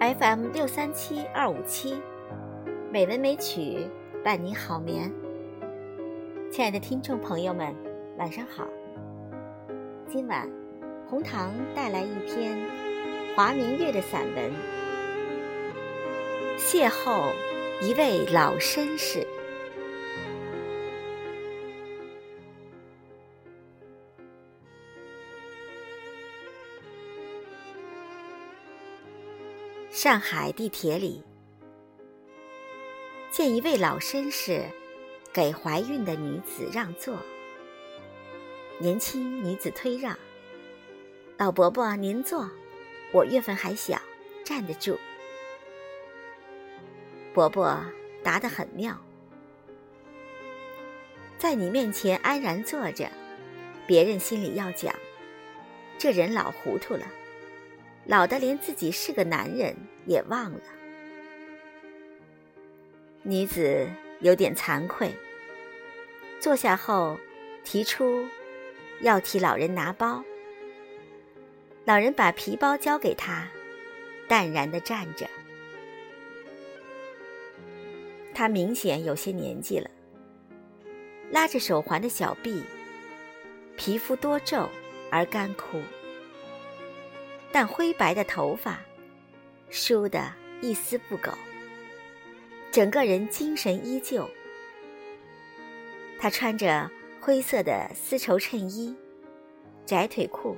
FM 六三七二五七，美文美曲伴你好眠。亲爱的听众朋友们，晚上好。今晚红糖带来一篇华明月的散文《邂逅一位老绅士》。上海地铁里，见一位老绅士给怀孕的女子让座。年轻女子推让：“老伯伯您坐，我月份还小，站得住。”伯伯答得很妙：“在你面前安然坐着，别人心里要讲，这人老糊涂了。”老的连自己是个男人也忘了。女子有点惭愧，坐下后提出要替老人拿包。老人把皮包交给他，淡然的站着。他明显有些年纪了，拉着手环的小臂，皮肤多皱而干枯。但灰白的头发梳得一丝不苟，整个人精神依旧。他穿着灰色的丝绸衬衣、窄腿裤，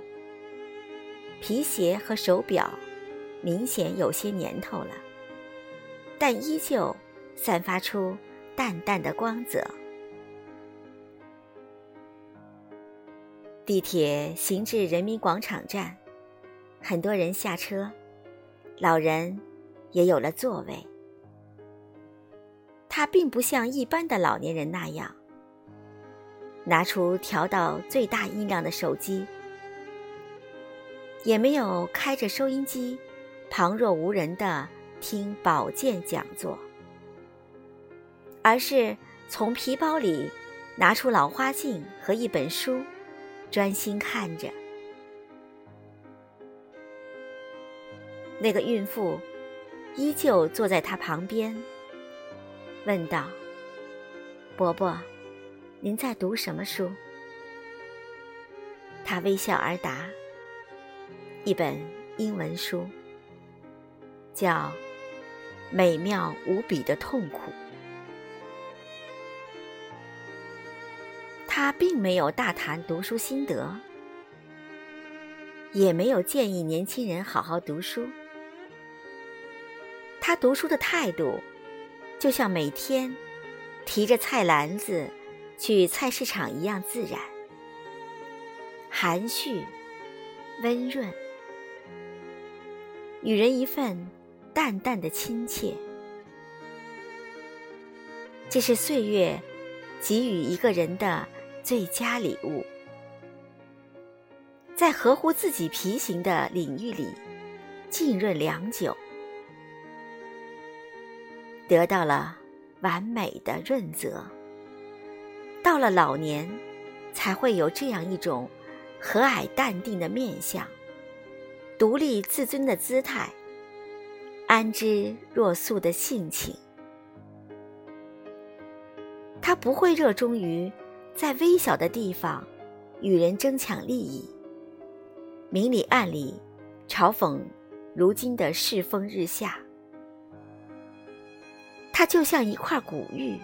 皮鞋和手表明显有些年头了，但依旧散发出淡淡的光泽。地铁行至人民广场站。很多人下车，老人也有了座位。他并不像一般的老年人那样，拿出调到最大音量的手机，也没有开着收音机，旁若无人的听保健讲座，而是从皮包里拿出老花镜和一本书，专心看着。那个孕妇依旧坐在他旁边，问道：“伯伯，您在读什么书？”他微笑而答：“一本英文书，叫《美妙无比的痛苦》。”他并没有大谈读书心得，也没有建议年轻人好好读书。他读书的态度，就像每天提着菜篮子去菜市场一样自然、含蓄、温润，与人一份淡淡的亲切。这是岁月给予一个人的最佳礼物，在合乎自己皮形的领域里浸润良久。得到了完美的润泽，到了老年，才会有这样一种和蔼淡定的面相，独立自尊的姿态，安之若素的性情。他不会热衷于在微小的地方与人争抢利益，明里暗里嘲讽如今的世风日下。它就像一块古玉，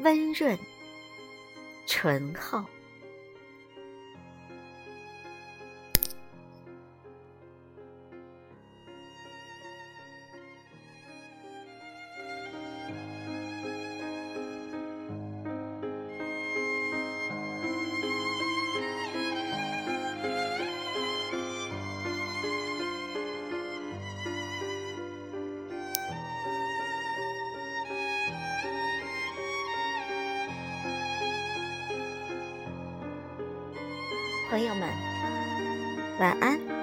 温润、醇厚。朋友们，晚安。